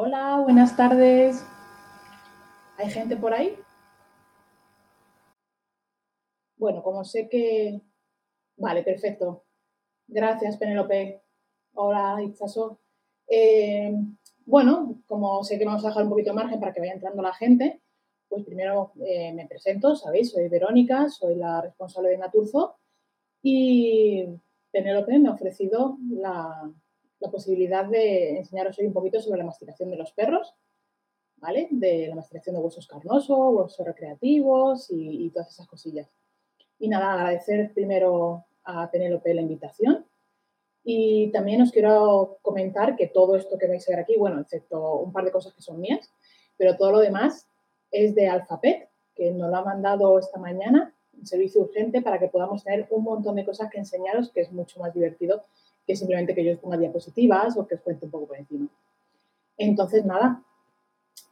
Hola, buenas tardes. ¿Hay gente por ahí? Bueno, como sé que... Vale, perfecto. Gracias, Penélope. Hola, Itzaso. Eh, bueno, como sé que vamos a dejar un poquito de margen para que vaya entrando la gente, pues primero eh, me presento, sabéis, soy Verónica, soy la responsable de Naturzo y Penélope me ha ofrecido la, posibilidad de enseñaros hoy un poquito sobre la masticación de los perros, ¿vale? De la masticación de huesos carnosos, huesos recreativos y, todas esas cosillas. Y nada, agradecer primero a Penélope la invitación y también os quiero comentar que todo esto que vais a ver aquí, bueno, excepto un par de cosas que son mías, pero todo lo demás es de Alfapet, que nos lo ha mandado esta mañana, un servicio urgente para que podamos tener un montón de cosas que enseñaros, que es mucho más divertido que simplemente que yo os ponga diapositivas o que os cuente un poco por encima. Entonces, nada,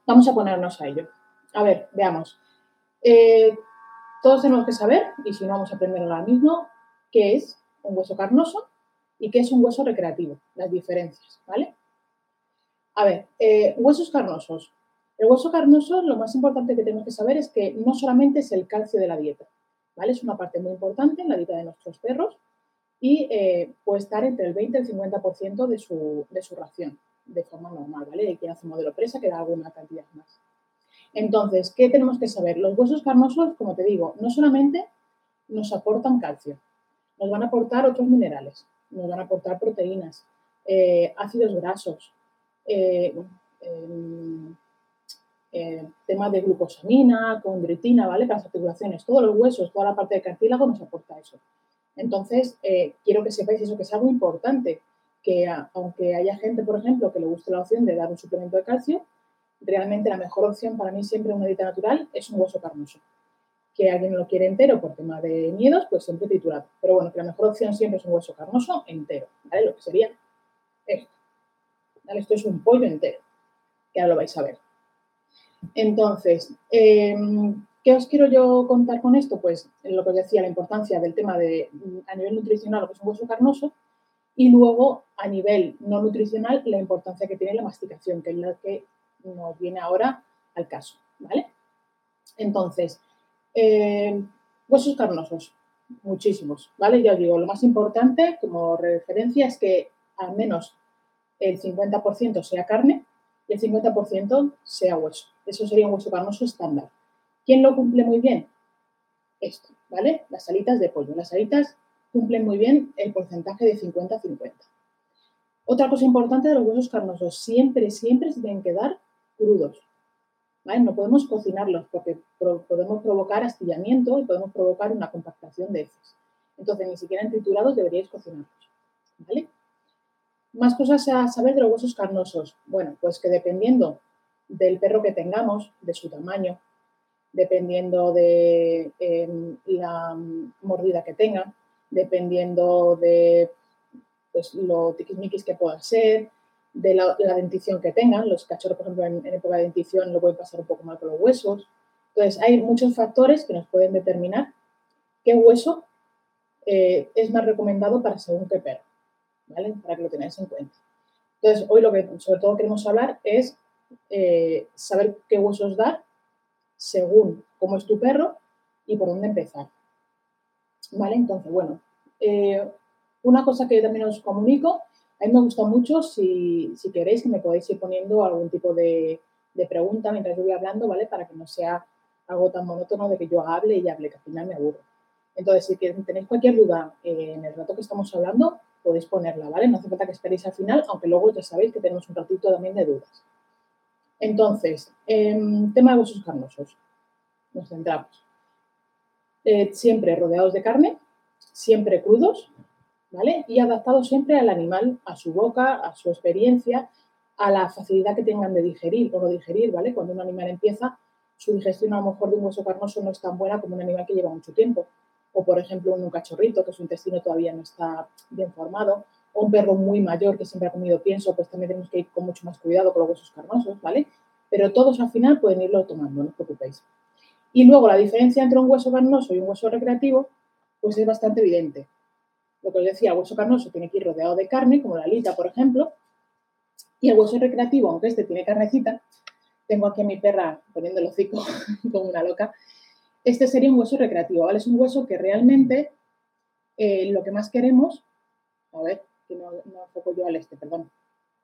vamos a ponernos a ello. A ver, veamos. Eh, todos tenemos que saber, y si no vamos a aprender ahora mismo, qué es un hueso carnoso y qué es un hueso recreativo, las diferencias, ¿vale? A ver, eh, huesos carnosos. El hueso carnoso, lo más importante que tenemos que saber es que no solamente es el calcio de la dieta, ¿vale? Es una parte muy importante en la dieta de nuestros perros y eh, puede estar entre el 20 y el 50% de su, de su ración de forma normal, ¿vale? Hay quien hace modelo presa que da alguna cantidad más. Entonces, ¿qué tenemos que saber? Los huesos carnosos, como te digo, no solamente nos aportan calcio, nos van a aportar otros minerales, nos van a aportar proteínas, eh, ácidos grasos, eh, temas de glucosamina, condritina, ¿vale? Para las articulaciones, todos los huesos, toda la parte de cartílago nos aporta eso. Entonces, quiero que sepáis eso, que es algo importante, que aunque haya gente, por ejemplo, que le guste la opción de dar un suplemento de calcio, realmente la mejor opción para mí siempre en una dieta natural es un hueso carnoso que alguien lo quiere entero por tema de miedos, pues siempre triturado. Pero bueno, que la mejor opción siempre es un hueso carnoso entero, ¿vale? Lo que sería esto. Esto es un pollo entero, que ahora lo vais a ver. Entonces, em, ¿qué os quiero yo contar con esto? Pues lo que os decía, la importancia del tema de, a nivel nutricional, lo que es un hueso carnoso, y luego a nivel no nutricional, la importancia que tiene la masticación, que es la que nos viene ahora al caso, ¿vale? Entonces, eh, huesos carnosos, muchísimos, ¿vale? Ya os digo, lo más importante como referencia es que al menos el 50% sea carne y el 50% sea hueso. Eso sería un hueso carnoso estándar. ¿Quién lo cumple muy bien? Esto, ¿vale? Las alitas de pollo. Las alitas cumplen muy bien el porcentaje de 50-50. Otra cosa importante de los huesos carnosos, siempre, siempre se tienen que dar crudos. No podemos cocinarlos porque podemos provocar astillamiento y podemos provocar una compactación de heces. Entonces, ni siquiera en triturados deberíais cocinarlos, ¿vale? Más cosas a saber de los huesos carnosos. Bueno, pues que dependiendo del perro que tengamos, de su tamaño, dependiendo de em, la mordida que tenga, dependiendo de pues, lo tiquismiquis que pueda ser, de la, dentición que tengan. Los cachorros, por ejemplo, en, época de dentición lo pueden pasar un poco mal con los huesos. Entonces, hay muchos factores que nos pueden determinar qué hueso eh, es más recomendado para según qué perro, ¿vale? Para que lo tengáis en cuenta. Entonces, hoy lo que sobre todo queremos hablar es eh, saber qué huesos dar según cómo es tu perro y por dónde empezar. ¿Vale? Entonces, bueno, eh, una cosa que también os comunico a mí me gusta mucho, si, queréis, que me podéis ir poniendo algún tipo de, pregunta mientras yo voy hablando, ¿vale? Para que no sea algo tan monótono de que yo hable y hable, que al final me aburro. Entonces, si tenéis cualquier duda en el rato que estamos hablando, podéis ponerla, ¿vale? No hace falta que esperéis al final, aunque luego ya sabéis que tenemos un ratito también de dudas. Entonces, em, tema de huesos carnosos. Nos centramos. Eh, siempre rodeados de carne, siempre crudos, y adaptado siempre al animal, a su boca, a su experiencia, a la facilidad que tengan de digerir o no digerir, ¿vale? Cuando un animal empieza, su digestión a lo mejor de un hueso carnoso no es tan buena como un animal que lleva mucho tiempo. O, por ejemplo, un cachorrito, que su intestino todavía no está bien formado. O un perro muy mayor que siempre ha comido pienso, pues también tenemos que ir con mucho más cuidado con los huesos carnosos, ¿vale? Pero todos al final pueden irlo tomando, no os preocupéis. Y luego la diferencia entre un hueso carnoso y un hueso recreativo, pues es bastante evidente lo que os decía, el hueso carnoso tiene que ir rodeado de carne, como la alita, por ejemplo, Y el hueso recreativo, aunque este tiene carnecita, tengo aquí a mi perra poniendo el hocico como una loca, este sería un hueso recreativo, ¿vale? Es un hueso que realmente eh, lo que más queremos, a ver, que no, no enfoco yo al este, perdón,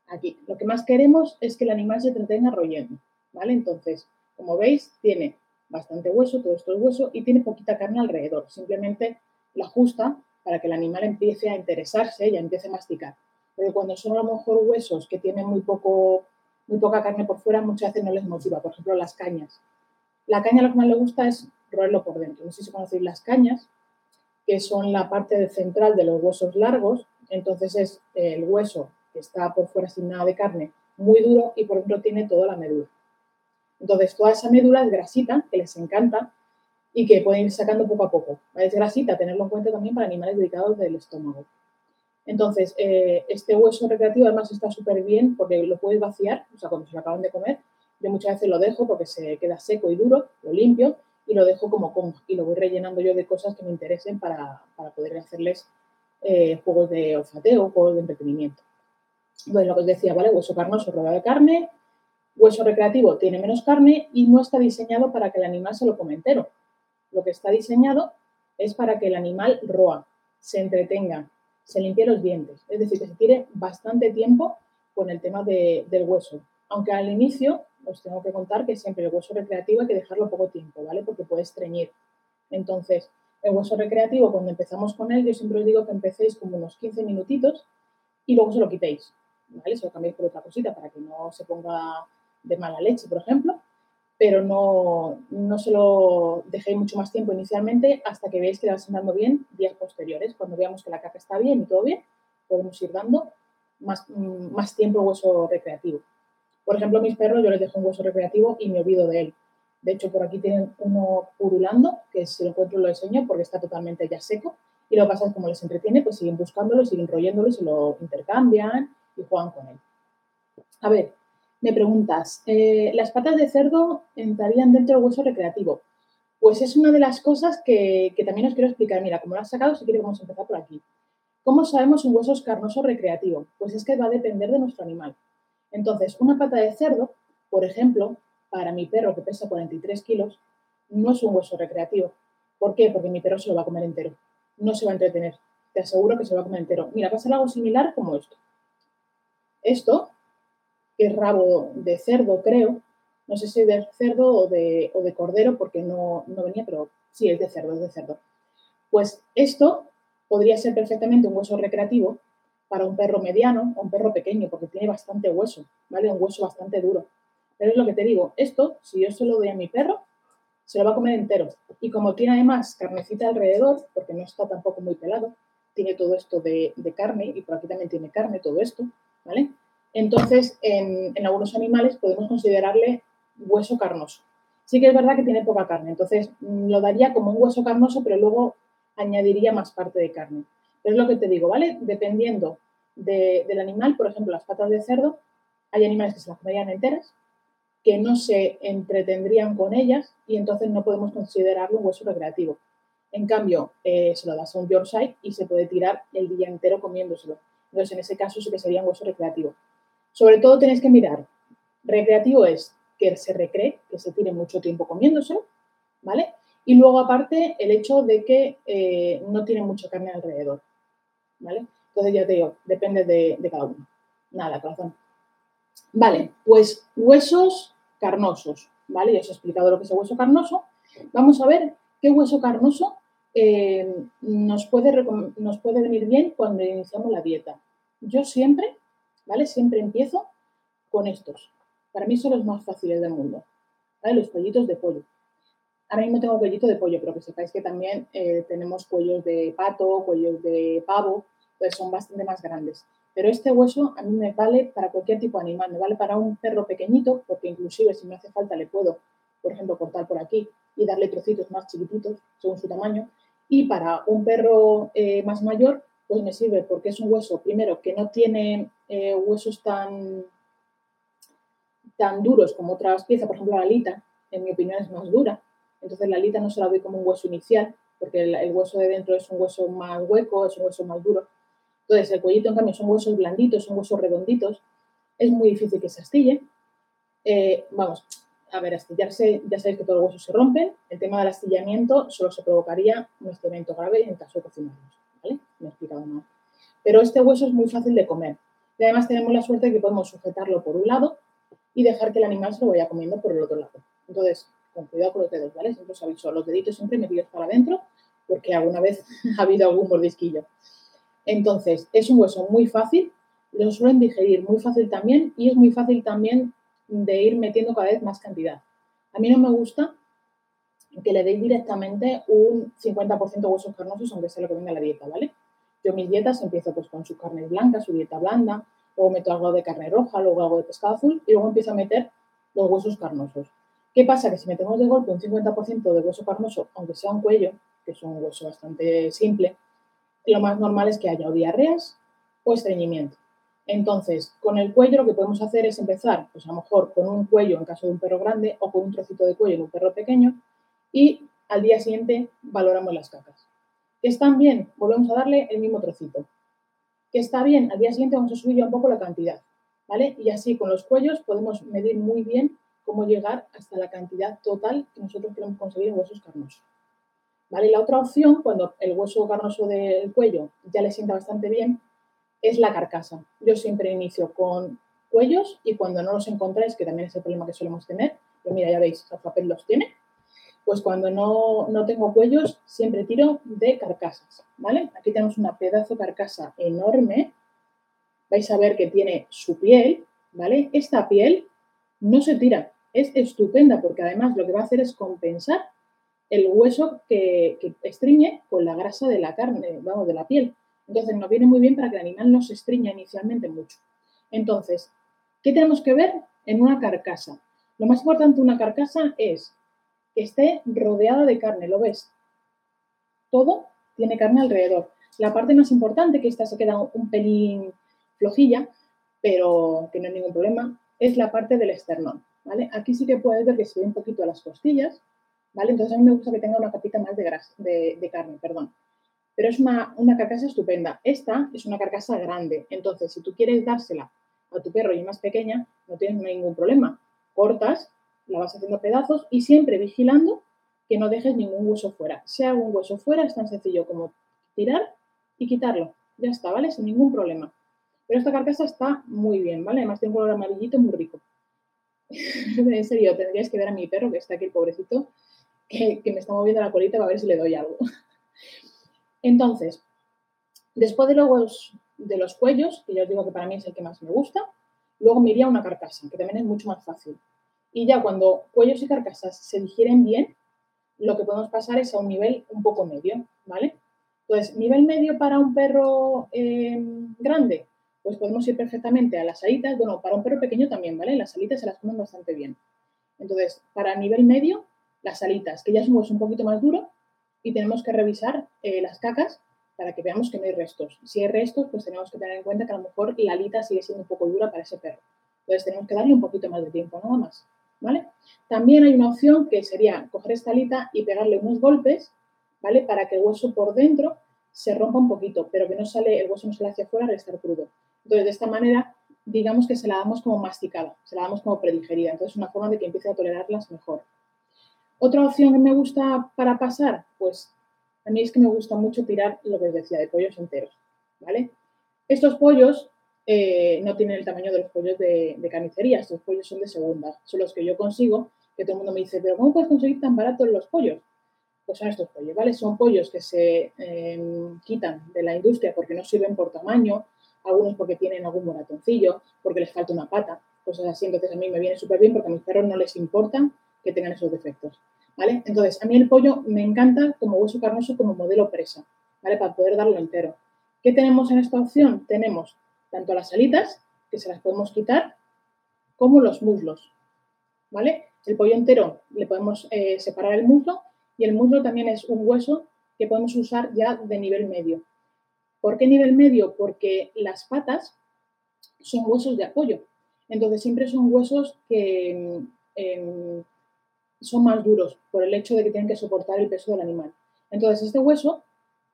aquí, lo que más queremos es que el animal se entretenga royendo, ¿vale? Entonces, como veis, tiene bastante hueso, todo esto es hueso, y tiene poquita carne alrededor, simplemente la ajusta para que el animal empiece a interesarse y empiece a masticar. Pero cuando son a lo mejor huesos que tienen muy, poco, muy poca carne por fuera, muchas veces no les motiva. Por ejemplo, las cañas. La caña lo que más le gusta es roerlo por dentro. No sé si conocéis las cañas, que son la parte central de los huesos largos. Entonces es el hueso que está por fuera sin nada de carne, muy duro y por dentro tiene toda la médula. Entonces toda esa médula es grasita, que les encanta y que pueden ir sacando poco a poco. Es grasita, tenerlo en cuenta también para animales dedicados del estómago. Entonces, eh, este hueso recreativo además está súper bien porque lo puedes vaciar, o sea, cuando se lo acaban de comer, yo muchas veces lo dejo porque se queda seco y duro, lo limpio y lo dejo como como y lo voy rellenando yo de cosas que me interesen para, poder hacerles eh, juegos de olfateo, juegos de entretenimiento. Entonces, lo que os decía, ¿vale? Hueso carnoso rodeado de carne, hueso recreativo tiene menos carne y no está diseñado para que el animal se lo come entero. Lo que está diseñado es para que el animal roa, se entretenga, se limpie los dientes. Es decir, que se tire bastante tiempo con el tema del hueso. Aunque al inicio os tengo que contar que siempre el hueso recreativo hay que dejarlo poco tiempo, ¿vale? Porque puede estreñir. Entonces, el hueso recreativo, cuando empezamos con él, yo siempre os digo que empecéis como unos 15 minutitos y luego se lo quitéis, ¿vale? Se lo cambiéis por otra cosita para que no se ponga de mala leche, por ejemplo pero no, no se lo dejéis mucho más tiempo inicialmente hasta que veáis que va andando bien días posteriores. Cuando veamos que la caca está bien y todo bien, podemos ir dando más, mm, más tiempo hueso recreativo. Por ejemplo, mis perros yo les dejo un hueso recreativo y me olvido de él. De hecho, por aquí tienen uno purulando, que si lo encuentro lo enseño porque está totalmente ya seco. Y lo que pasa es como les entretiene, pues siguen buscándolo, siguen royéndolo se lo intercambian y juegan con él. A ver, me preguntas, eh, ¿las patas de cerdo entrarían dentro del hueso recreativo? Pues es una de las cosas que, también os quiero explicar. Mira, como lo has sacado, si quieres vamos a empezar por aquí. ¿Cómo sabemos un hueso es carnoso recreativo? Pues es que va a depender de nuestro animal. Entonces, una pata de cerdo, por ejemplo, para mi perro que pesa 43 kilos, no es un hueso recreativo. ¿Por qué? Porque mi perro se lo va a comer entero. No se va a entretener. Te aseguro que se lo va a comer entero. Mira, va a ser algo similar como esto. Esto que es rabo de cerdo, creo. No sé si es de cerdo o de, o de cordero, porque no, no venía, pero sí, es de cerdo, es de cerdo. Pues esto podría ser perfectamente un hueso recreativo para un perro mediano o un perro pequeño, porque tiene bastante hueso, ¿vale? Un hueso bastante duro. Pero es lo que te digo, esto, si yo se lo doy a mi perro, se lo va a comer entero. Y como tiene además carnecita alrededor, porque no está tampoco muy pelado, tiene todo esto de, carne y por aquí también tiene carne, todo esto, ¿vale? Entonces, en, algunos animales podemos considerarle hueso carnoso. Sí que es verdad que tiene poca carne, entonces mm, lo daría como un hueso carnoso, pero luego añadiría más parte de carne. es lo que te digo, ¿vale? Dependiendo del animal, por ejemplo, las patas de cerdo, hay animales que se las comerían enteras, que no se entretendrían con ellas y entonces no podemos considerarlo un hueso recreativo. En cambio, eh, se lo das a un Yorkshire y se puede tirar el día entero comiéndoselo. Entonces, en ese caso sí que sería un hueso recreativo. Sobre todo tenéis que mirar, recreativo es que se recree, que se tire mucho tiempo comiéndose, ¿vale? Y luego aparte el hecho de que eh, no tiene mucha carne alrededor, ¿vale? Entonces ya te digo, depende de, cada uno. Nada, corazón. Vale, pues huesos carnosos, ¿vale? Ya os he explicado lo que es el hueso carnoso. Vamos a ver qué hueso carnoso eh, nos, puede, nos puede venir bien cuando iniciamos la dieta. Yo siempre ¿vale? Siempre empiezo con estos. Para mí son los más fáciles del mundo, ¿vale? Los cuellitos de pollo. Ahora mismo tengo cuellito de pollo, pero que sepáis que también eh, tenemos cuellos de pato, cuellos de pavo, pues son bastante más grandes. Pero este hueso a mí me vale para cualquier tipo de animal, me vale para un perro pequeñito, porque inclusive si me hace falta le puedo, por ejemplo, cortar por aquí y darle trocitos más chiquititos según su tamaño. Y para un perro eh, más mayor, pues me sirve porque es un hueso, primero, que no tiene eh, huesos tan, tan duros como otras piezas, por ejemplo la alita, en mi opinión es más dura, entonces la alita no se la doy como un hueso inicial, porque el, hueso de dentro es un hueso más hueco, es un hueso más duro. Entonces el cuellito en cambio son huesos blanditos, son huesos redonditos, es muy difícil que se astille. Eh, vamos, a ver, astillarse, ya sabéis que todos los huesos se rompen. El tema del astillamiento solo se provocaría un estiramiento grave en caso de cocinarlos. ¿vale? Me he explicado mal. Pero este hueso es muy fácil de comer. Y además tenemos la suerte de que podemos sujetarlo por un lado y dejar que el animal se lo vaya comiendo por el otro lado. Entonces, con cuidado con los dedos, ¿vale? Siempre os aviso, los deditos siempre metidos para adentro porque alguna vez ha habido algún mordisquillo. Entonces, es un hueso muy fácil, lo suelen digerir muy fácil también y es muy fácil también de ir metiendo cada vez más cantidad. A mí no me gusta que le deis directamente un 50% de huesos carnosos, aunque sea lo que venga la dieta, ¿vale? Yo mis dietas empiezo pues con sus carnes blancas, su dieta blanda, luego meto algo de carne roja, luego algo de pescado azul y luego empiezo a meter los huesos carnosos. ¿Qué pasa? Que si metemos de golpe un 50% de hueso carnoso, aunque sea un cuello, que es un hueso bastante simple, lo más normal es que haya o diarreas o estreñimiento. Entonces, con el cuello lo que podemos hacer es empezar, pues a lo mejor con un cuello en caso de un perro grande o con un trocito de cuello en un perro pequeño y al día siguiente valoramos las cacas. ¿Que están bien? Volvemos a darle el mismo trocito. ¿Que está bien? Al día siguiente vamos a subir ya un poco la cantidad, ¿vale? Y así con los cuellos podemos medir muy bien cómo llegar hasta la cantidad total que nosotros queremos conseguir en huesos carnosos. ¿Vale? La otra opción, cuando el hueso carnoso del cuello ya le sienta bastante bien, es la carcasa. Yo siempre inicio con cuellos y cuando no los encontráis, que también es el problema que solemos tener, pero mira, ya veis, el papel los tiene, pues cuando no, no, tengo cuellos, siempre tiro de carcasas, ¿vale? Aquí tenemos una pedazo de carcasa enorme, vais a ver que tiene su piel, ¿vale? Esta piel no se tira, es estupenda porque además lo que va a hacer es compensar el hueso que, estriñe con la grasa de la carne, vamos, de la piel. Entonces nos viene muy bien para que el animal no se estriña inicialmente mucho. Entonces, ¿qué tenemos que ver en una carcasa? Lo más importante de una carcasa es que esté rodeada de carne, ¿lo ves? Todo tiene carne alrededor. La parte más importante, que esta se queda un pelín flojilla, pero que no hay ningún problema, es la parte del esternón, ¿vale? Aquí sí que puedes ver que se ve un poquito las costillas, ¿vale? Entonces a mí me gusta que tenga una capita más de, grasa, de, carne, perdón. Pero es una, una, carcasa estupenda. Esta es una carcasa grande, entonces si tú quieres dársela a tu perro y más pequeña, no tienes ningún problema. Cortas, la vas haciendo pedazos y siempre vigilando que no dejes ningún hueso fuera. Si hay un hueso fuera es tan sencillo como tirar y quitarlo. Ya está, ¿vale? Sin ningún problema. Pero esta carcasa está muy bien, ¿vale? Además tiene un color amarillito muy rico. en serio, tendríais que ver a mi perro, que está aquí el pobrecito, que, me está moviendo la colita para ver si le doy algo. Entonces, después de los, de los cuellos, que ya os digo que para mí es el que más me gusta, luego me iría a una carcasa, que también es mucho más fácil. Y ya cuando cuellos y carcasas se digieren bien, lo que podemos pasar es a un nivel un poco medio, ¿vale? Entonces, nivel medio para un perro eh, grande, pues podemos ir perfectamente a las alitas. Bueno, para un perro pequeño también, ¿vale? Las alitas se las comen bastante bien. Entonces, para nivel medio, las alitas, que ya es un poquito más duro, y tenemos que revisar eh, las cacas para que veamos que no hay restos. Si hay restos, pues tenemos que tener en cuenta que a lo mejor la alita sigue siendo un poco dura para ese perro. Entonces tenemos que darle un poquito más de tiempo, nada más. ¿Vale? También hay una opción que sería coger esta alita y pegarle unos golpes, ¿vale? Para que el hueso por dentro se rompa un poquito, pero que no sale, el hueso no sale hacia afuera al estar crudo. Entonces, de esta manera, digamos que se la damos como masticada, se la damos como predigerida. Entonces, es una forma de que empiece a tolerarlas mejor. Otra opción que me gusta para pasar, pues a mí es que me gusta mucho tirar lo que os decía, de pollos enteros, ¿vale? Estos pollos eh, no tienen el tamaño de los pollos de, carnicería, estos pollos son de segunda, son los que yo consigo, que todo el mundo me dice, pero ¿cómo puedes conseguir tan baratos los pollos? Pues son estos pollos, ¿vale? Son pollos que se em, quitan de la industria porque no sirven por tamaño, algunos porque tienen algún moratoncillo, porque les falta una pata, cosas así. Entonces a mí me viene súper bien porque a mis perros no les importa que tengan esos defectos. ¿Vale? Entonces, a mí el pollo me encanta como hueso carnoso, como modelo presa, ¿vale? Para poder darlo entero. ¿Qué tenemos en esta opción? Tenemos tanto las alitas, que se las podemos quitar, como los muslos, ¿vale? El pollo entero le podemos eh, separar el muslo y el muslo también es un hueso que podemos usar ya de nivel medio. ¿Por qué nivel medio? Porque las patas son huesos de apoyo. Entonces siempre son huesos que em, son más duros por el hecho de que tienen que soportar el peso del animal. Entonces este hueso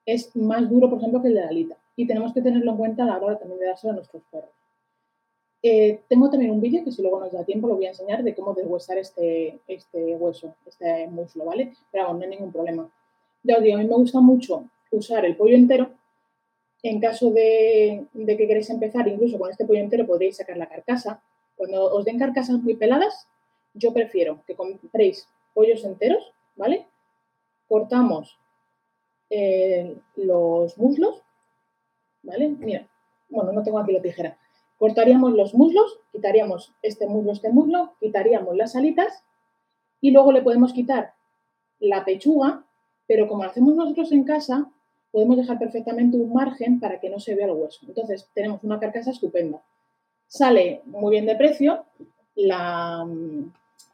es más duro, por ejemplo, que el de la alita. Y tenemos que tenerlo en cuenta a la hora también de dárselo a nuestros perros. Eh, tengo también un vídeo que si luego nos da tiempo lo voy a enseñar de cómo deshuesar este, este hueso, este muslo, ¿vale? Pero vamos, no hay ningún problema. Ya os digo, a mí me gusta mucho usar el pollo entero. En caso de, de que queréis empezar, incluso con este pollo entero podréis sacar la carcasa. Cuando os den carcasas muy peladas, yo prefiero que compréis pollos enteros, ¿vale? Cortamos eh, los muslos, ¿vale? Mira, bueno, no tengo aquí la tijera. Cortaríamos los muslos, quitaríamos este muslo, este muslo, quitaríamos las alitas y luego le podemos quitar la pechuga, pero como lo hacemos nosotros en casa, podemos dejar perfectamente un margen para que no se vea el hueso. Entonces, tenemos una carcasa estupenda. Sale muy bien de precio, la,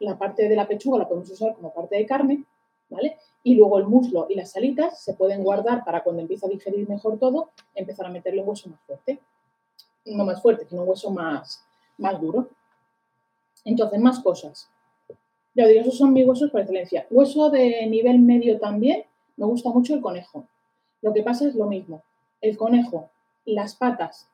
la parte de la pechuga la podemos usar como parte de carne, ¿vale? Y luego el muslo y las alitas se pueden guardar para cuando empiece a digerir mejor todo, empezar a meterle un hueso más fuerte. No más fuerte, sino un hueso más, más duro. Entonces, más cosas. Ya digo, esos son mis huesos por excelencia. Hueso de nivel medio también, me gusta mucho el conejo. Lo que pasa es lo mismo. El conejo, las patas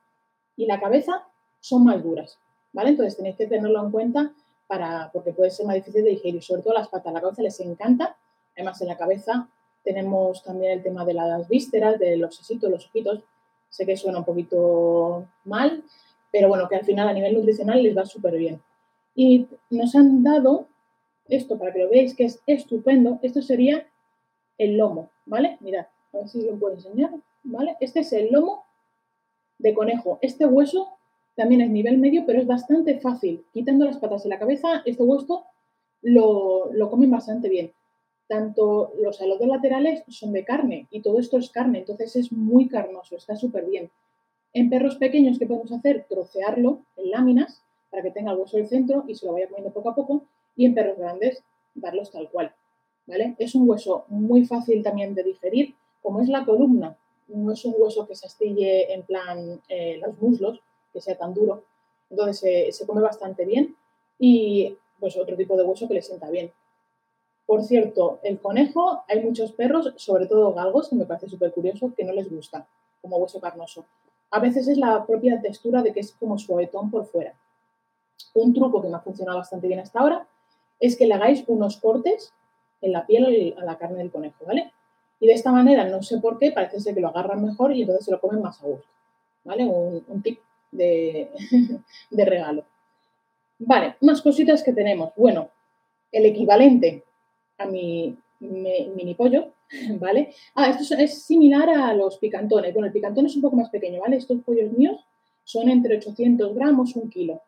y la cabeza son más duras, ¿vale? Entonces tenéis que tenerlo en cuenta para, porque puede ser más difícil de digerir, sobre todo las patas. La cabeza les encanta, además en la cabeza tenemos también el tema de las vísceras, de los sesitos, los ojitos. Sé que suena un poquito mal, pero bueno, que al final a nivel nutricional les va súper bien. Y nos han dado esto para que lo veáis, que es estupendo. Esto sería el lomo, ¿vale? Mirad, a ver si lo puedo enseñar, ¿vale? Este es el lomo de conejo. Este hueso también es nivel medio, pero es bastante fácil. Quitando las patas y la cabeza, este hueso lo, lo comen bastante bien. Tanto los alodos laterales son de carne y todo esto es carne, entonces es muy carnoso, está súper bien. En perros pequeños, ¿qué podemos hacer? Trocearlo en láminas para que tenga el hueso del centro y se lo vaya comiendo poco a poco. Y en perros grandes, darlos tal cual. ¿vale? Es un hueso muy fácil también de digerir, como es la columna. No es un hueso que se astille en plan eh, los muslos, que sea tan duro. Entonces se come bastante bien y pues otro tipo de hueso que le sienta bien. Por cierto, el conejo, hay muchos perros, sobre todo galgos, que me parece súper curioso, que no les gusta como hueso carnoso. A veces es la propia textura de que es como suavetón por fuera. Un truco que me ha funcionado bastante bien hasta ahora es que le hagáis unos cortes en la piel a la carne del conejo, ¿vale? Y de esta manera, no sé por qué, parece ser que lo agarran mejor y entonces se lo comen más a gusto, ¿vale? Un, un tip de, regalo. Vale, más cositas que tenemos. Bueno, el equivalente a mi, mini pollo, ¿vale? Ah, esto es, similar a los picantones. Bueno, el picantón es un poco más pequeño, ¿vale? Estos pollos míos son entre 800 gramos, un kilo.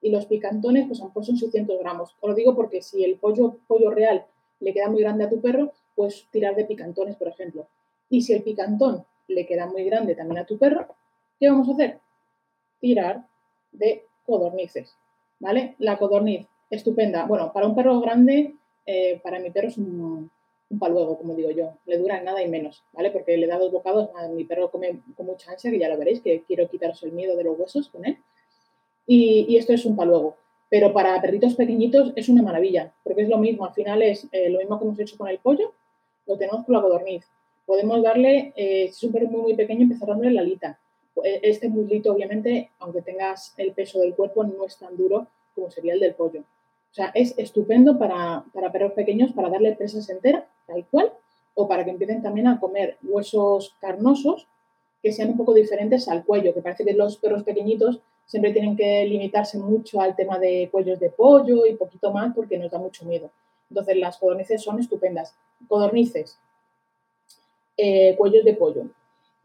Y los picantones, pues a lo mejor son 600 gramos. Os lo digo porque si el pollo, pollo real le queda muy grande a tu perro, pues tirar de picantones, por ejemplo. Y si el picantón le queda muy grande también a tu perro, ¿qué vamos a hacer? Tirar de codornices, ¿vale? La codorniz, estupenda. Bueno, para un perro grande, eh, para mi perro es un, paluego, como digo yo. Le dura nada y menos, ¿vale? Porque le da dos bocados, a mi perro come con mucha ansia, que ya lo veréis, que quiero quitaros el miedo de los huesos con él. Y, y esto es un paluego. Pero para perritos pequeñitos es una maravilla, porque es lo mismo, al final es eh, lo mismo que hemos hecho con el pollo, lo tenemos con la codorniz. Podemos darle, eh, si es un perro muy, muy pequeño, empezar dándole la alita. Eh, este muslito, obviamente, aunque tengas el peso del cuerpo, no es tan duro como sería el del pollo. O sea, es estupendo para, para perros pequeños para darle presas enteras, tal cual, o para que empiecen también a comer huesos carnosos que sean un poco diferentes al cuello, que parece que los perros pequeñitos siempre tienen que limitarse mucho al tema de cuellos de pollo y poquito más porque nos da mucho miedo. Entonces las codornices son estupendas. Codornices, eh, cuellos de pollo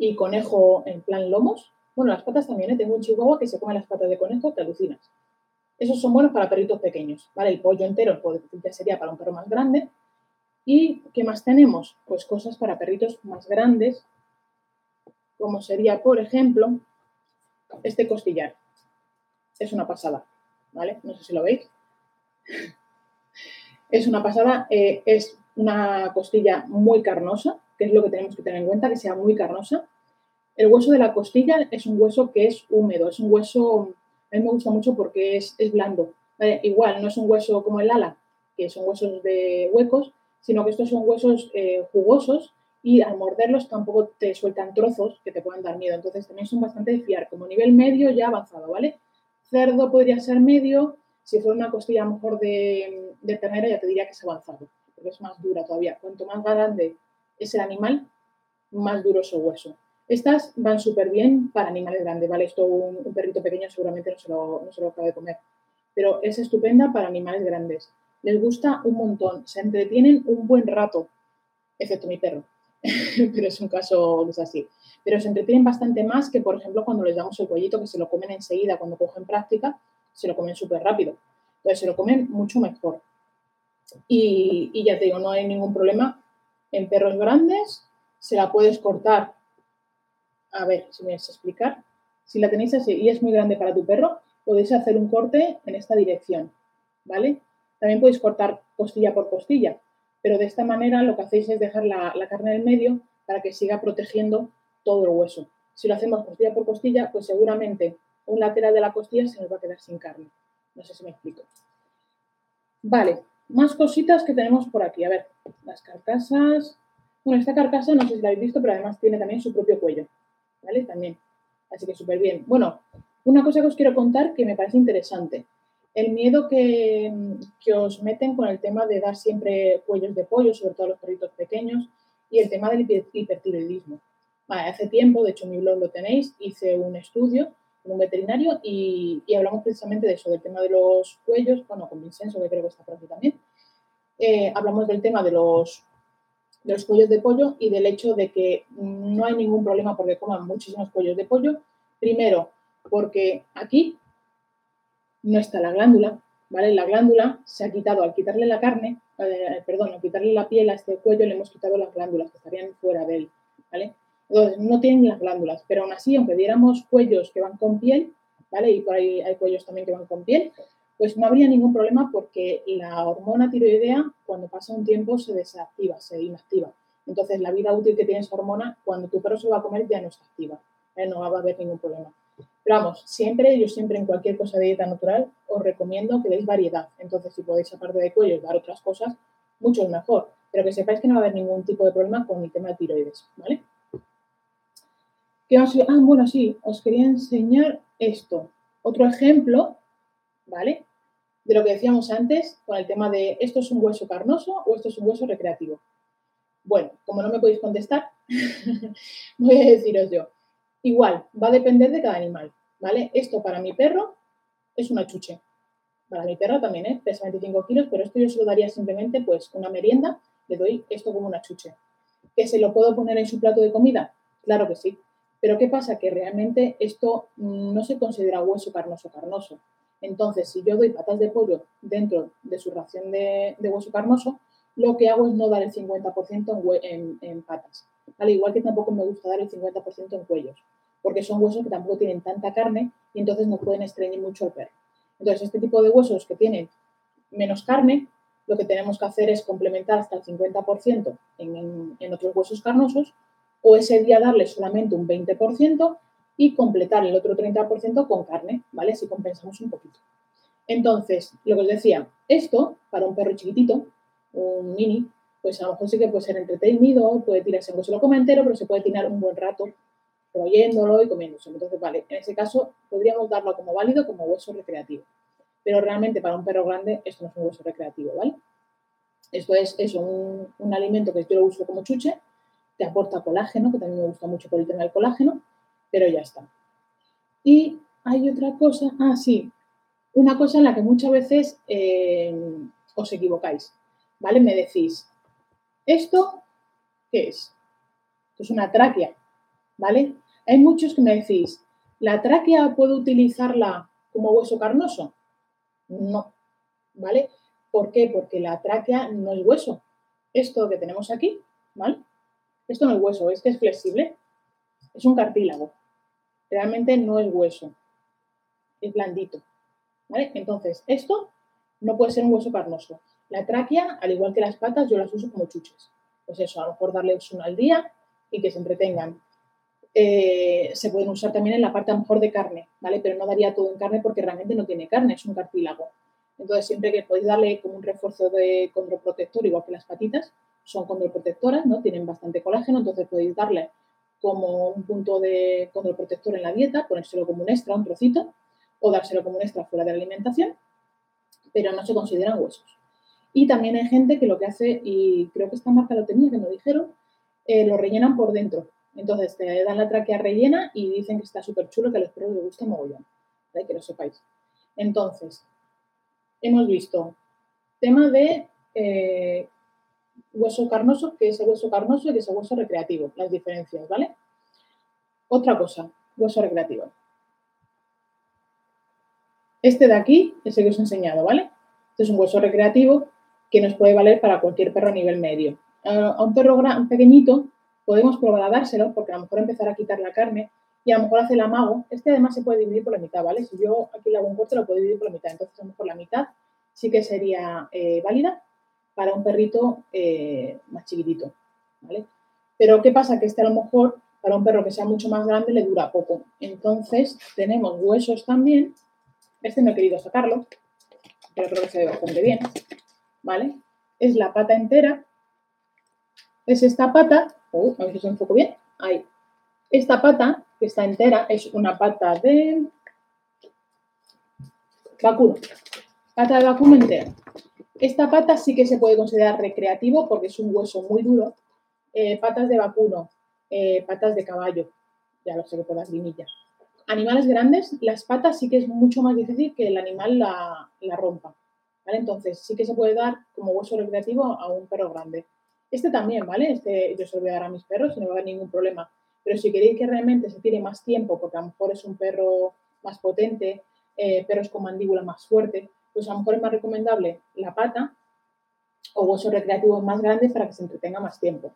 y conejo en plan lomos. Bueno, las patas también, ¿eh? tengo un chihuahua que se come las patas de conejo, te alucinas. Esos son buenos para perritos pequeños, ¿vale? El pollo entero pues, sería para un perro más grande. ¿Y qué más tenemos? Pues cosas para perritos más grandes, como sería, por ejemplo, este costillar es una pasada, ¿vale? No sé si lo veis. Es una pasada, eh, es una costilla muy carnosa, que es lo que tenemos que tener en cuenta, que sea muy carnosa. El hueso de la costilla es un hueso que es húmedo, es un hueso, a mí me gusta mucho porque es, blando. Igual, no es un hueso como el ala, que son huesos de huecos, sino que estos son huesos eh, jugosos y al morderlos tampoco te sueltan trozos que te puedan dar miedo. Entonces también son bastante de fiar, como nivel medio ya avanzado, ¿vale? cerdo podría ser medio, si fuera una costilla mejor de, de ternera ya te diría que es avanzado, porque es más dura todavía. Cuanto más grande es el animal, más duro es el hueso. Estas van súper bien para animales grandes, ¿vale? Esto un, perrito pequeño seguramente no se, lo, no se lo acaba de comer, pero es estupenda para animales grandes. Les gusta un montón, se entretienen un buen rato, excepto mi perro, pero es un caso es así. Pero se entretienen bastante más que, por ejemplo, cuando les damos el cuellito, que se lo comen enseguida, cuando cogen práctica, se lo comen súper rápido. Entonces se lo comen mucho mejor. Y ya te digo, no hay ningún problema. En perros grandes se la puedes cortar a ver si me vas a explicar. Si la tenéis así y es muy grande para tu perro, podéis hacer un corte en esta dirección, ¿vale? También podéis cortar costilla por costilla, pero de esta manera lo que hacéis es dejar la, carne en el medio para que siga protegiendo todo el hueso. Si lo hacemos costilla por costilla, pues seguramente un lateral de la costilla se nos va a quedar sin carne. No sé si me explico. Vale, más cositas que tenemos por aquí. A ver, las carcasas. Bueno, esta carcasa no sé si la habéis visto, pero además tiene también su propio cuello. ¿Vale? También. Así que súper bien. Bueno, una cosa que os quiero contar que me parece interesante. El miedo que, os meten con el tema de dar siempre cuellos de pollo, sobre todo a los perritos pequeños, y el tema del hipertiroidismo. hace tiempo, de hecho en mi blog lo tenéis, hice un estudio con un veterinario y, hablamos precisamente de eso, del tema de los cuellos, bueno, con Vincenzo, que creo que está por aquí también. Eh, hablamos del tema de los de los cuellos de pollo y del hecho de que no hay ningún problema porque coman muchísimos cuellos de pollo. Primero, porque aquí no está la glándula, ¿vale? La glándula se ha quitado al quitarle la carne, eh, perdón, al quitarle la piel a este cuello le hemos quitado las glándulas que estarían fuera de él, ¿vale? Entonces, no tienen las glándulas, pero aún así, aunque diéramos cuellos que van con piel, ¿vale? Y por ahí hay cuellos también que van con piel, pues no habría ningún problema porque la hormona tiroidea cuando pasa un tiempo se desactiva, se inactiva. Entonces la vida útil que tiene esa hormona, cuando tu perro se va a comer ya no está activa, ¿eh? no va a haber ningún problema. Pero vamos, siempre, yo siempre en cualquier cosa de dieta natural os recomiendo que deis variedad. Entonces si podéis aparte de cuello dar otras cosas, mucho mejor. Pero que sepáis que no va a haber ningún tipo de problema con el tema de tiroides, ¿vale? ¿Qué os... Ah, bueno, sí, os quería enseñar esto. Otro ejemplo ¿vale? De lo que decíamos antes con el tema de esto es un hueso carnoso o esto es un hueso recreativo. Bueno, como no me podéis contestar, voy a deciros yo. Igual, va a depender de cada animal, ¿vale? Esto para mi perro es una chuche. Para mi perro también, ¿eh? Pesa 25 kilos, pero esto yo se lo daría simplemente, pues, una merienda, le doy esto como una chuche. ¿Que se lo puedo poner en su plato de comida? Claro que sí. Pero ¿qué pasa? Que realmente esto no se considera hueso carnoso carnoso. Entonces, si yo doy patas de pollo dentro de su ración de, hueso carnoso, lo que hago es no dar el 50% en, patas. Al igual que tampoco me gusta dar el 50% en cuellos, porque son huesos que tampoco tienen tanta carne y entonces no pueden estreñir mucho al perro. Entonces, este tipo de huesos que tienen menos carne, lo que tenemos que hacer es complementar hasta el 50% en, en otros huesos carnosos o ese día darle solamente un 20% y completar el otro 30% con carne, ¿vale? Si compensamos un poquito. Entonces, lo que os decía, esto para un perro chiquitito, un mini, pues a lo mejor sí que puede ser entretenido, puede tirarse, se lo come entero, pero se puede tirar un buen rato royéndolo y comiéndose. Entonces, vale, en ese caso podríamos darlo como válido como hueso recreativo. Pero realmente para un perro grande esto no es un hueso recreativo, ¿vale? Esto es eso, un, un alimento que yo lo uso como chuche, que aporta colágeno, que también me gusta mucho por el tema del colágeno, pero ya está. Y hay otra cosa, ah, sí, una cosa en la que muchas veces eh, os equivocáis, ¿vale? Me decís, ¿esto qué es? Esto es una tráquea, ¿vale? Hay muchos que me decís, ¿la tráquea puedo utilizarla como hueso carnoso? No, ¿vale? ¿Por qué? Porque la tráquea no es hueso. Esto que tenemos aquí, ¿vale? Esto no es hueso, es que es flexible, es un cartílago realmente no es hueso, es blandito. ¿vale? Entonces, esto no puede ser un hueso carnoso. La tráquea, al igual que las patas, yo las uso como chuches. Pues eso, a lo mejor darles una al día y que se entretengan. Eh, se pueden usar también en la parte a lo mejor de carne, ¿vale? Pero no daría todo en carne porque realmente no tiene carne, es un cartílago. Entonces, siempre que podéis darle como un refuerzo de condroprotector, igual que las patitas, son condroprotectoras, ¿no? Tienen bastante colágeno, entonces podéis darle como un punto de protector en la dieta, ponérselo como un extra, un trocito, o dárselo como un extra fuera de la alimentación, pero no se consideran huesos. Y también hay gente que lo que hace, y creo que esta marca lo tenía, que me dijeron, eh, lo rellenan por dentro. Entonces te dan la tráquea rellena y dicen que está súper chulo, que a los perros les gusta mogollón. Que lo sepáis. Entonces, hemos visto tema de eh, hueso carnoso, que es el hueso carnoso y que es el hueso recreativo, las diferencias, ¿vale? Otra cosa, hueso recreativo. Este de aquí es el que os he enseñado, ¿vale? Este es un hueso recreativo que nos puede valer para cualquier perro a nivel medio. A un perro pequeñito podemos probar a dárselo porque a lo mejor empezar a quitar la carne y a lo mejor hace el amago. Este además se puede dividir por la mitad, ¿vale? Si yo aquí le hago un corte lo puedo dividir por la mitad, entonces a lo mejor la mitad sí que sería eh, válida para un perrito eh, más chiquitito, ¿vale? Pero ¿qué pasa? Que este a lo mejor para un perro que sea mucho más grande le dura poco. Entonces tenemos huesos también. Este no he querido sacarlo, pero creo que se ve bastante bien. ¿vale? Es la pata entera. Es esta pata, uh, a ver si se enfoco bien, ahí. Esta pata, que está entera, es una pata de vacuno. Pata de vacuno entera. Esta pata sí que se puede considerar recreativo porque es un hueso muy duro. Eh, patas de vacuno, eh, patas de caballo, ya lo sé que por las limillas. Animales grandes, las patas sí que es mucho más difícil que el animal la, rompa. Entonces, sí que se puede dar como hueso recreativo a un perro grande. Este también, ¿vale? Este yo se lo voy a dar a mis perros y no va a haber ningún problema. Pero si queréis que realmente se tire más tiempo, porque a lo mejor es un perro más potente, eh, perros con mandíbula más fuerte, pues a lo mejor es más recomendable la pata o hueso recreativo más grande para que se entretenga más tiempo.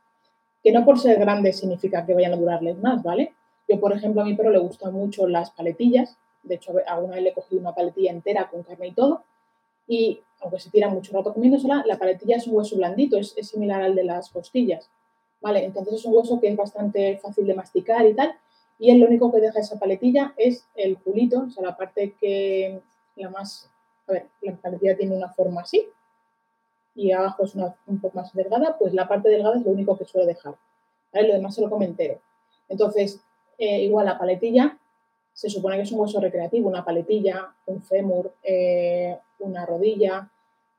Que no por ser grande significa que vayan a durarles más, ¿vale? Yo, por ejemplo, a mi perro le gustan mucho las paletillas. De hecho, alguna vez le he cogido una paletilla entera con carne y todo y aunque se tira mucho rato comiéndosela, la paletilla es un hueso blandito, es, similar al de las costillas. ¿Vale? Entonces es un hueso que es bastante fácil de masticar y tal. Y el lo único que deja esa paletilla es el culito, o sea, la parte que la más. A ver, la paletilla tiene una forma así y abajo es una, un poco más delgada, pues la parte delgada es lo único que suele dejar. ¿vale? Lo demás se lo come entero. Entonces, eh, igual la paletilla se supone que es un hueso recreativo, una paletilla, un fémur, eh, una rodilla,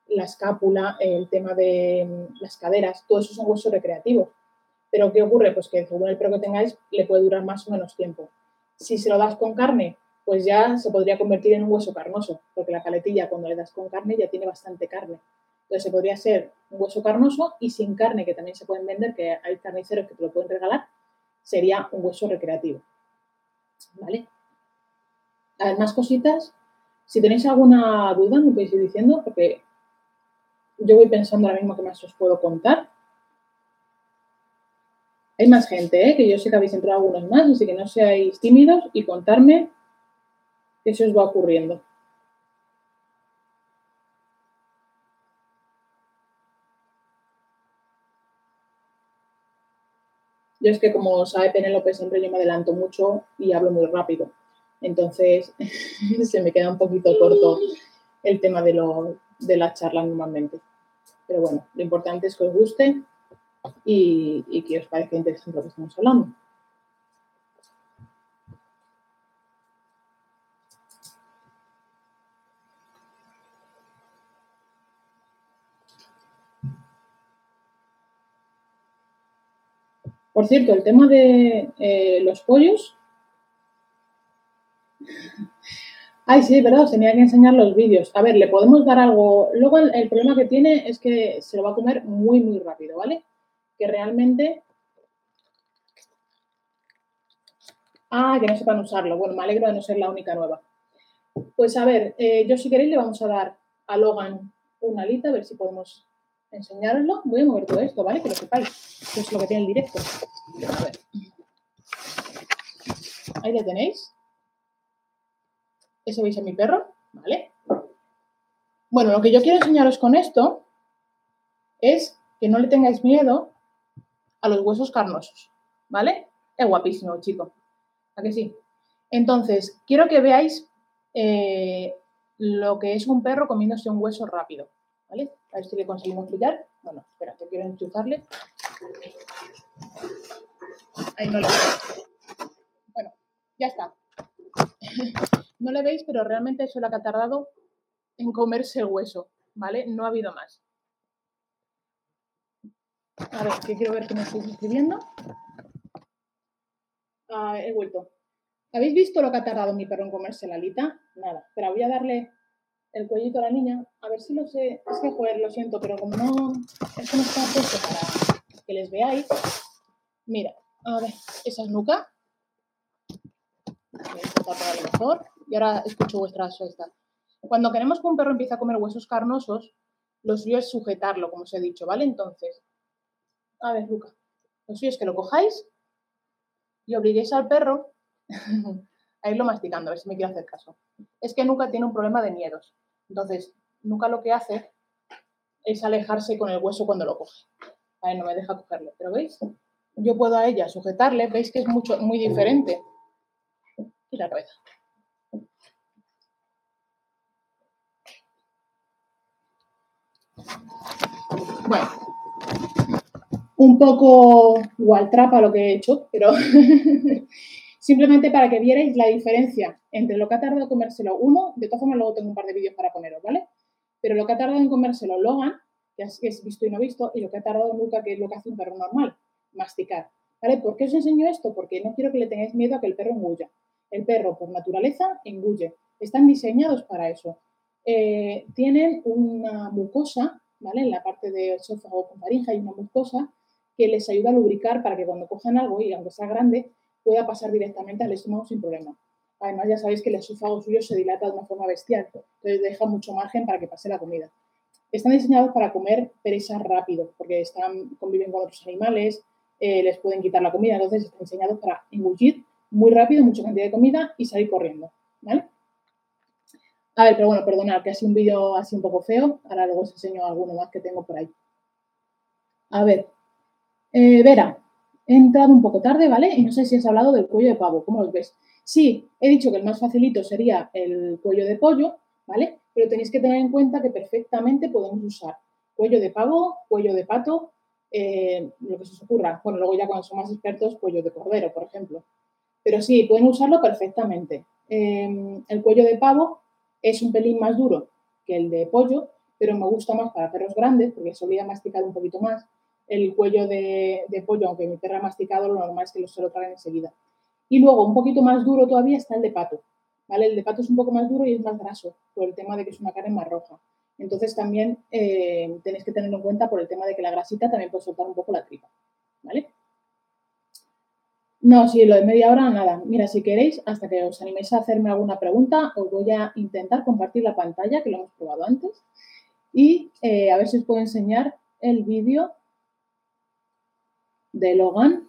la escápula, el tema de mm, las caderas, todo eso son huesos recreativos. Pero ¿qué ocurre? Pues que según el perro que tengáis, le puede durar más o menos tiempo. Si se lo das con carne, pues ya se podría convertir en un hueso carnoso, porque la paletilla cuando le das con carne ya tiene bastante carne. Entonces se podría ser un hueso carnoso y sin carne, que también se pueden vender, que hay carniceros que te lo pueden regalar, sería un hueso recreativo. ¿Vale? más cositas. Si tenéis alguna duda, me podéis ir diciendo, porque yo voy pensando ahora mismo que más os puedo contar. Hay más gente, ¿eh? que yo sé que habéis entrado algunos más, así que no seáis tímidos y contarme qué se os va ocurriendo. Yo es que como sabe Penélope siempre yo me adelanto mucho y hablo muy rápido. Entonces, se me queda un poquito corto el tema de, lo, de la charla normalmente. Pero bueno, lo importante es que os guste y, y que os parezca interesante lo que estamos hablando. Por cierto, el tema de eh, los pollos Ay, sí, verdad, tenía que enseñar los vídeos. A ver, le podemos dar algo. Luego el, problema que tiene es que se lo va a comer muy, muy rápido, ¿vale? Que realmente. Ah, que no sepan usarlo. Bueno, me alegro de no ser la única nueva. Pues a ver, eh, yo si queréis le vamos a dar a Logan una alita, a ver si podemos enseñarlo. Voy a mover todo esto, ¿vale? Que lo sepáis. Eso es lo que tiene el directo. A ver. Ahí le tenéis. Ese veis a mi perro, ¿vale? Bueno, lo que yo quiero enseñaros con esto es que no le tengáis miedo a los huesos carnosos, ¿vale? Es guapísimo, chico. ¿A que sí? Entonces, quiero que veáis eh, lo que es un perro comiéndose un hueso rápido, ¿vale? A ver si le conseguimos pillar. Bueno, espera, que quiero enchufarle. Ahí no lo Bueno, ya está. no le veis, pero realmente eso es lo que ha tardado en comerse el hueso, ¿vale? No ha habido más. A ver, que quiero ver qué me estáis escribiendo. Ah, he vuelto. ¿Habéis visto lo que ha tardado mi perro en comerse la alita? Nada. Pero voy a darle el cuellito a la niña. A ver si lo sé. Es que, joder, lo siento, pero como no... Esto no está puesto para que les veáis. Mira, a ver, esa es nuca. Y ahora escucho vuestras. Cuando queremos que un perro empiece a comer huesos carnosos, lo suyo es sujetarlo, como os he dicho, ¿vale? Entonces, a ver, Luca, lo suyo es que lo cojáis y obliguéis al perro a irlo masticando, a ver si me quiere hacer caso. Es que Nuca tiene un problema de miedos. Entonces, Nuca lo que hace es alejarse con el hueso cuando lo coge. A ver, no me deja cogerlo, pero ¿veis? Yo puedo a ella sujetarle, veis que es mucho, muy diferente. Y la rueda. Bueno, un poco igual trapa lo que he hecho, pero simplemente para que vierais la diferencia entre lo que ha tardado en comérselo uno, de todas formas luego tengo un par de vídeos para poneros, ¿vale? Pero lo que ha tardado en comérselo Logan, que es visto y no visto, y lo que ha tardado Luca, que es lo que hace un perro normal, masticar. ¿Vale? ¿Por qué os enseño esto? Porque no quiero que le tengáis miedo a que el perro engulla. El perro, por naturaleza, engulle. Están diseñados para eso. Eh, tienen una mucosa, ¿vale? En la parte de esófago con faringe hay una mucosa que les ayuda a lubricar para que cuando cojan algo y aunque sea grande, pueda pasar directamente al estómago sin problema. Además, ya sabéis que el esófago suyo se dilata de una forma bestial, entonces deja mucho margen para que pase la comida. Están diseñados para comer presas rápido, porque están, conviven con otros animales, eh, les pueden quitar la comida, entonces están diseñados para engullir muy rápido, mucha cantidad de comida y salir corriendo. ¿vale? A ver, pero bueno, perdonad, que ha sido un vídeo así un poco feo. Ahora luego os enseño alguno más que tengo por ahí. A ver, eh, Vera, he entrado un poco tarde, ¿vale? Y no sé si has hablado del cuello de pavo, ¿cómo lo ves? Sí, he dicho que el más facilito sería el cuello de pollo, ¿vale? Pero tenéis que tener en cuenta que perfectamente podemos usar cuello de pavo, cuello de pato, eh, lo que se os ocurra. Bueno, luego ya cuando son más expertos, cuello de cordero, por ejemplo. Pero sí, pueden usarlo perfectamente. Em, el cuello de pavo es un pelín más duro que el de pollo, pero me gusta más para perros grandes porque solía masticar un poquito más el cuello de, pollo, aunque mi perro ha masticado, lo normal es que lo se lo traigan enseguida. Y luego, un poquito más duro todavía está el de pato. ¿vale? El de pato es un poco más duro y es más graso, por el tema de que es una carne más roja. Entonces también eh, tenéis que tenerlo en cuenta por el tema de que la grasita también puede soltar un poco la tripa. ¿Vale? No, sí, lo de media hora, nada. Mira, si queréis, hasta que os animéis a hacerme alguna pregunta, os voy a intentar compartir la pantalla, que lo hemos probado antes, y eh, a ver si os puedo enseñar el vídeo de Logan.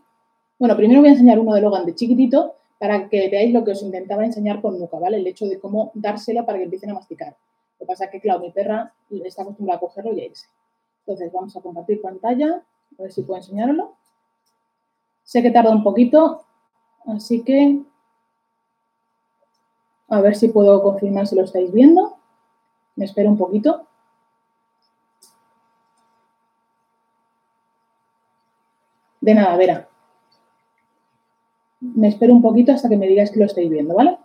Bueno, primero voy a enseñar uno de Logan de chiquitito para que veáis lo que os intentaba enseñar con Nuca, ¿vale? El hecho de cómo dársela para que empiecen a masticar. Lo que pasa es que, claro, mi perra está acostumbrada a cogerlo y a irse. Entonces, vamos a compartir pantalla, a ver si puedo enseñarlo. Sé que tarda un poquito, así que a ver si puedo confirmar si lo estáis viendo. Me espero un poquito. De nada, Vera. Me espero un poquito hasta que me digáis que lo estáis viendo, ¿vale?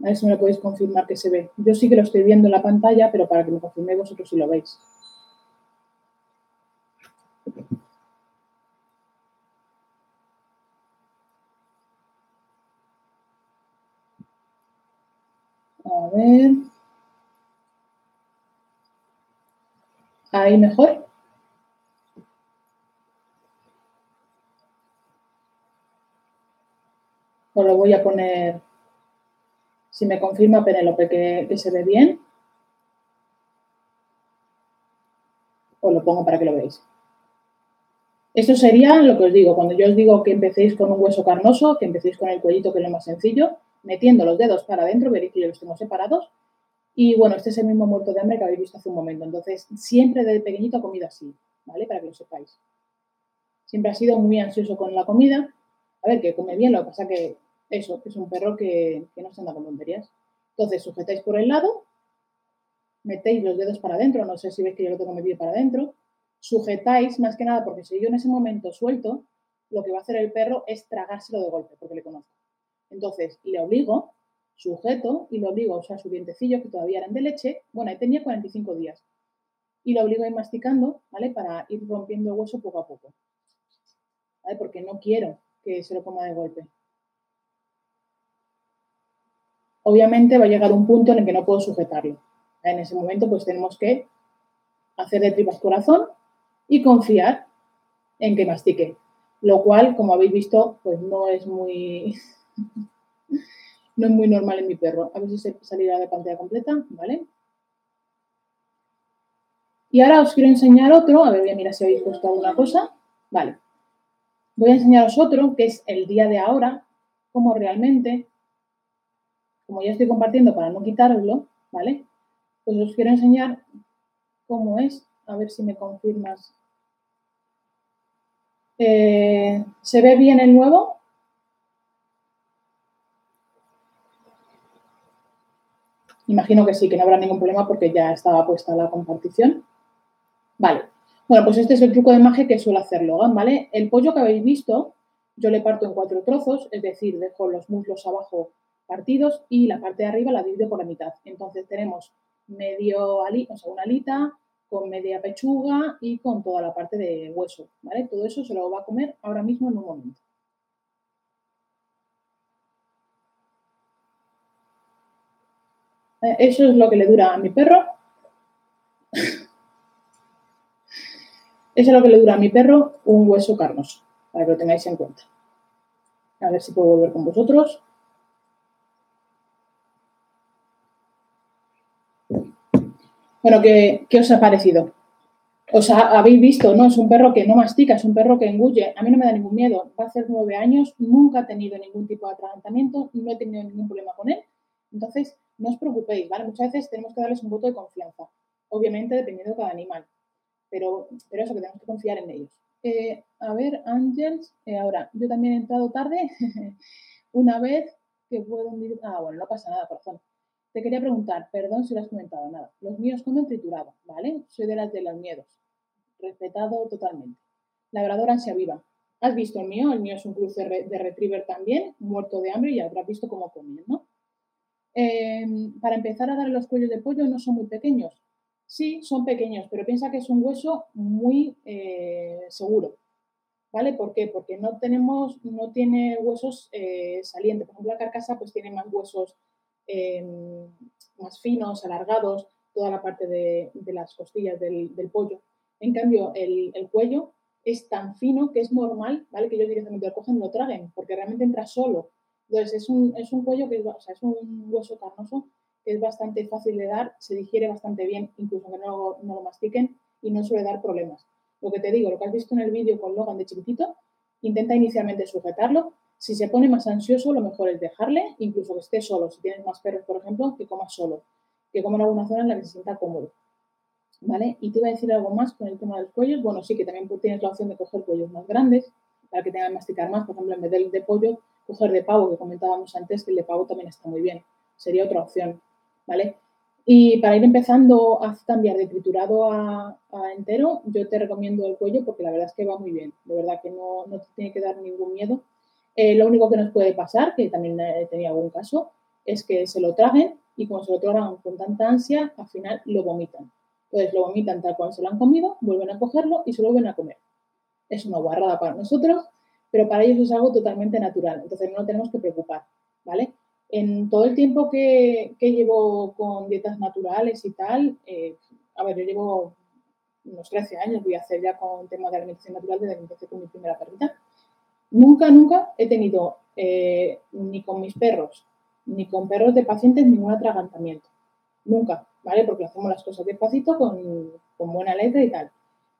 A ver si me lo podéis confirmar que se ve. Yo sí que lo estoy viendo en la pantalla, pero para que me confirméis vosotros si lo veis. A ver. Ahí mejor. O lo voy a poner, si me confirma Penélope que, que se ve bien, os lo pongo para que lo veáis. Esto sería lo que os digo, cuando yo os digo que empecéis con un hueso carnoso, que empecéis con el cuellito, que es lo más sencillo, metiendo los dedos para adentro, veréis que yo los tengo separados. Y bueno, este es el mismo muerto de hambre que habéis visto hace un momento. Entonces, siempre desde pequeñito ha comido así, ¿vale? Para que lo sepáis. Siempre ha sido muy ansioso con la comida. A ver, que come bien, lo que pasa que eso, que es un perro que, no se anda con tonterías. Entonces, sujetáis por el lado, metéis los dedos para adentro, no sé si veis que yo lo tengo metido para adentro, sujetáis más que nada, porque si yo en ese momento suelto, lo que va a hacer el perro es tragárselo de golpe, porque le conozco. Entonces, le obligo, sujeto, y le obligo a usar su dientecillo, que todavía eran de leche, bueno, ahí tenía 45 días, y lo obligo a ir masticando, ¿vale? Para ir rompiendo el hueso poco a poco, ¿vale? Porque no quiero que se lo coma de golpe. Obviamente va a llegar un punto en el que no puedo sujetarlo. En ese momento, pues tenemos que hacer de tripas corazón y confiar en que mastique lo cual, como habéis visto, pues no es muy, no es muy normal en mi perro. A ver si se salirá de pantalla completa, ¿vale? Y ahora os quiero enseñar otro, a ver, voy a mirar si habéis puesto alguna cosa. Vale. Voy a enseñaros otro, que es el día de ahora, como realmente, como ya estoy compartiendo para no quitaroslo, ¿vale? Pues os quiero enseñar cómo es, a ver si me confirmas eh, ¿Se ve bien el nuevo? Imagino que sí, que no habrá ningún problema porque ya estaba puesta la compartición. Vale. Bueno, pues este es el truco de magia que suelo hacer Logan, ¿vale? El pollo que habéis visto, yo le parto en cuatro trozos, es decir, dejo los muslos abajo partidos y la parte de arriba la divido por la mitad. Entonces tenemos medio ali, o sea, una alita, con media pechuga y con toda la parte de hueso, ¿vale? Todo eso se lo va a comer ahora mismo en un momento. Eso es lo que le dura a mi perro. Eso es lo que le dura a mi perro un hueso carnoso, para que lo tengáis en cuenta. A ver si puedo volver con vosotros. Bueno, ¿qué, os ha parecido? Os habéis visto, ¿no? Es un perro que no mastica, es un perro que engulle. A mí no me da ningún miedo. Va a hacer nueve años, nunca ha tenido ningún tipo de atragantamiento, no he tenido ningún problema con él. Entonces, no os preocupéis, ¿vale? Muchas veces tenemos que darles un voto de confianza. Obviamente, dependiendo de cada animal. Pero, pero eso, que tenemos que confiar en ellos. Eh, a ver, Ángels, eh, ahora, yo también he entrado tarde. Una vez que puedo... Ah, bueno, no pasa nada, corazón. Te quería preguntar, perdón si lo has comentado, nada. Los míos comen triturado, ¿vale? Soy de las de los miedos. Respetado totalmente. Labrador ansia viva. ¿Has visto el mío? El mío es un cruce de retriever también, muerto de hambre y habrás visto cómo comen, ¿no? Em, para empezar a dar los cuellos de pollo no son muy pequeños. Sí, son pequeños, pero piensa que es un hueso muy eh, seguro. ¿Vale? ¿Por qué? Porque no tenemos, no tiene huesos eh, salientes. Por ejemplo, la carcasa pues tiene más huesos Em, más finos, alargados, toda la parte de, las costillas del, pollo. En cambio, el, cuello es tan fino que es normal, ¿vale? Que ellos directamente lo cogen y lo traguen, porque realmente entra solo. Entonces, es un, es un cuello que es, o sea, es un hueso carnoso que es bastante fácil de dar, se digiere bastante bien, incluso que no, no lo mastiquen y no suele dar problemas. Lo que te digo, lo que has visto en el vídeo con Logan de chiquitito, intenta inicialmente sujetarlo, si se pone más ansioso, lo mejor es dejarle, incluso que esté solo. Si tienes más perros, por ejemplo, que coma solo, que coma en alguna zona en la que se sienta cómodo. ¿Vale? Y te iba a decir algo más con el tema de los cuellos. Bueno, sí que también tienes la opción de coger cuellos más grandes para que tengan que masticar más. Por ejemplo, en vez del de pollo, coger de pavo, que comentábamos antes, que el de pavo también está muy bien. Sería otra opción. ¿Vale? Y para ir empezando a cambiar de triturado a, entero, yo te recomiendo el cuello porque la verdad es que va muy bien. De verdad que no, no te tiene que dar ningún miedo eh, lo único que nos puede pasar, que también he tenido algún caso, es que se lo traguen y cuando se lo tragan con tanta ansia, al final lo vomitan. Entonces lo vomitan tal cual se lo han comido, vuelven a cogerlo y se lo vuelven a comer. Es una guarrada para nosotros, pero para ellos es algo totalmente natural. Entonces no tenemos que preocupar, ¿vale? En todo el tiempo que, llevo con dietas naturales y tal, eh, a ver, yo llevo unos 13 años, voy a hacer ya con tema de alimentación natural desde que empecé con mi primera perrita. Nunca, nunca he tenido eh, ni con mis perros, ni con perros de pacientes ningún atragantamiento. Nunca, ¿vale? Porque hacemos las cosas despacito, con, con buena letra y tal.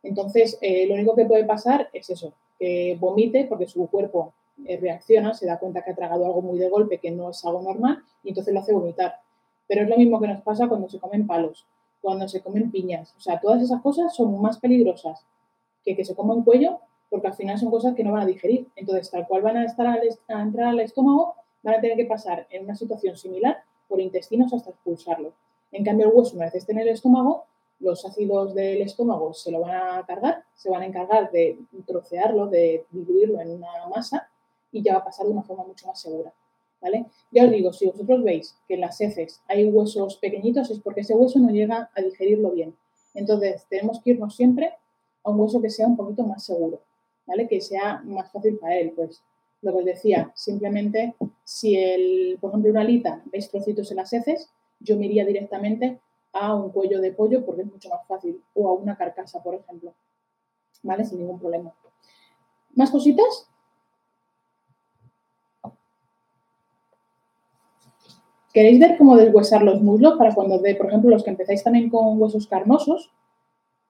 Entonces, eh, lo único que puede pasar es eso, que vomite porque su cuerpo eh, reacciona, se da cuenta que ha tragado algo muy de golpe, que no es algo normal, y entonces lo hace vomitar. Pero es lo mismo que nos pasa cuando se comen palos, cuando se comen piñas. O sea, todas esas cosas son más peligrosas que que se coma un cuello porque al final son cosas que no van a digerir. Entonces, tal cual van a, estar a entrar al estómago, van a tener que pasar en una situación similar por intestinos hasta expulsarlo. En cambio, el hueso, una vez esté en el estómago, los ácidos del estómago se lo van a cargar, se van a encargar de trocearlo, de diluirlo en una masa y ya va a pasar de una forma mucho más segura. ¿Vale? Ya os digo, si vosotros veis que en las heces hay huesos pequeñitos es porque ese hueso no llega a digerirlo bien. Entonces, tenemos que irnos siempre a un hueso que sea un poquito más seguro, ¿vale? Que sea más fácil para él. Pues lo que os decía, simplemente si el, por ejemplo, una alita veis trocitos en las heces, yo me iría directamente a un cuello de pollo porque es mucho más fácil, o a una carcasa, por ejemplo, ¿vale? Sin ningún problema. ¿Más cositas? ¿Queréis ver cómo deshuesar los muslos para cuando, de, por ejemplo, los que empezáis también con huesos carnosos?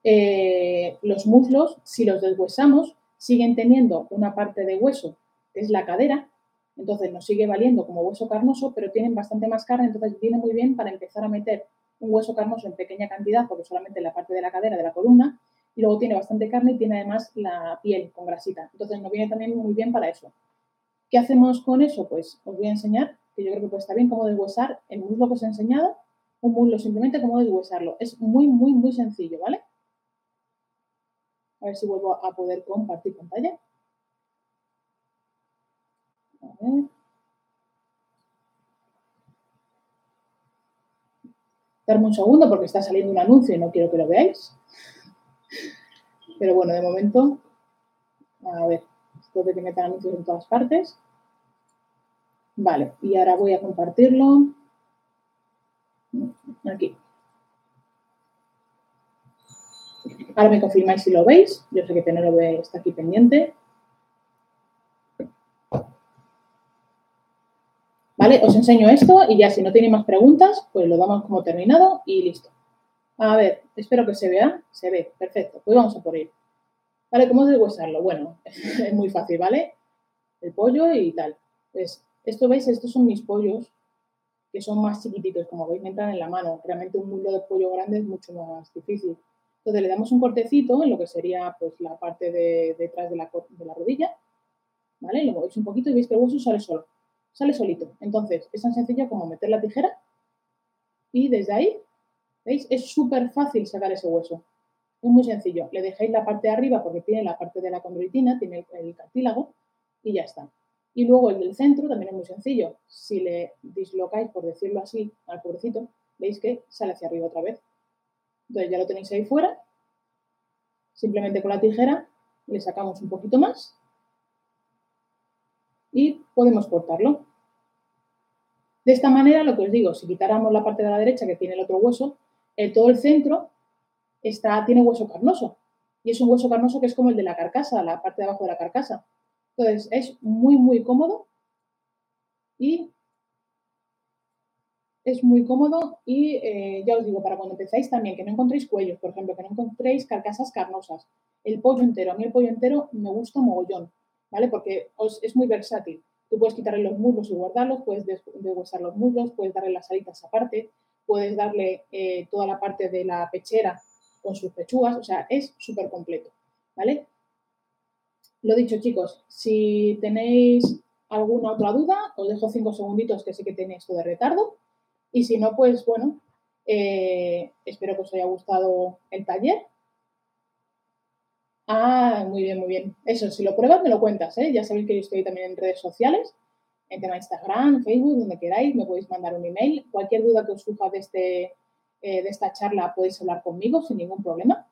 Eh, los muslos, si los deshuesamos, siguen teniendo una parte de hueso, que es la cadera, entonces nos sigue valiendo como hueso carnoso, pero tienen bastante más carne, entonces viene muy bien para empezar a meter un hueso carnoso en pequeña cantidad, porque solamente la parte de la cadera, de la columna, y luego tiene bastante carne y tiene además la piel con grasita. Entonces nos viene también muy bien para eso. ¿Qué hacemos con eso? Pues os voy a enseñar, que yo creo que puede estar bien, cómo deshuesar el muslo que os he enseñado, un muslo simplemente cómo deshuesarlo. Es muy, muy, muy sencillo, ¿vale? A ver si vuelvo a poder compartir pantalla. A ver. Darme un segundo porque está saliendo un anuncio y no quiero que lo veáis. Pero bueno, de momento, a ver, esto de que metan anuncios en todas partes. Vale, y ahora voy a compartirlo. Aquí. Ahora me confirmáis si lo veis. Yo sé que Penélope está aquí pendiente. Os enseño esto y ya si no tenéis más preguntas, pues lo damos como terminado y listo. A ver, espero que se vea. Se ve, perfecto. Pues vamos a por ello. ¿Vale? ¿Cómo deshuesarlo? Bueno, es muy fácil, ¿vale? El pollo y tal. Pues esto, ¿veis? Estos son mis pollos, que son más chiquititos, como veis, me entran en la mano. Realmente un mulo de pollo grande es mucho más difícil. Entonces le damos un cortecito en lo que sería pues la parte de detrás de la, de la rodilla, ¿vale? Lo movéis un poquito y veis que el hueso sale solo sale solito. Entonces, es tan sencillo como meter la tijera y desde ahí, ¿veis? Es súper fácil sacar ese hueso. Es muy sencillo. Le dejáis la parte de arriba porque tiene la parte de la condroitina, tiene el, cartílago y ya está. Y luego el del centro también es muy sencillo. Si le dislocáis, por decirlo así, al pobrecito, veis que sale hacia arriba otra vez. Entonces ya lo tenéis ahí fuera. Simplemente con la tijera le sacamos un poquito más y podemos cortarlo. De esta manera, lo que os digo, si quitáramos la parte de la derecha que tiene el otro hueso, el, todo el centro está, tiene hueso carnoso. Y es un hueso carnoso que es como el de la carcasa, la parte de abajo de la carcasa. Entonces, es muy, muy cómodo y es muy cómodo y eh, ya os digo, para cuando empezáis también, que no encontréis cuellos, por ejemplo, que no encontréis carcasas carnosas. El pollo entero, a mí el pollo entero me gusta mogollón. ¿Vale? Porque es muy versátil. Tú puedes quitarle los muslos y guardarlos, puedes deshuesar los muslos, puedes darle las alitas aparte, puedes darle eh, toda la parte de la pechera con sus pechugas, o sea, es súper completo, ¿vale? Lo dicho, chicos, si tenéis alguna otra duda, os dejo cinco segunditos que sé que tenéis esto de retardo. Y si no, pues bueno, eh, espero que os haya gustado el taller Ah, muy bien, muy bien. Eso, si lo pruebas, me lo cuentas, ¿eh? Ya sabéis que yo estoy también en redes sociales, en tema Instagram, Facebook, donde queráis, me podéis mandar un email. Cualquier duda que os surja de, este, eh, de esta charla podéis hablar conmigo sin ningún problema,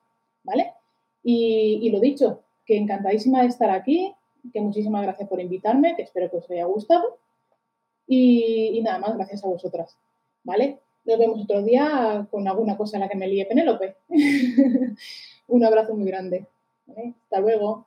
¿vale? Y, lo dicho, que encantadísima de estar aquí, que muchísimas gracias por invitarme, que espero que os haya gustado. Y, nada más, gracias a vosotras, ¿vale? Nos vemos otro día con alguna cosa en la que me líe Penélope. un abrazo muy grande. Hasta luego.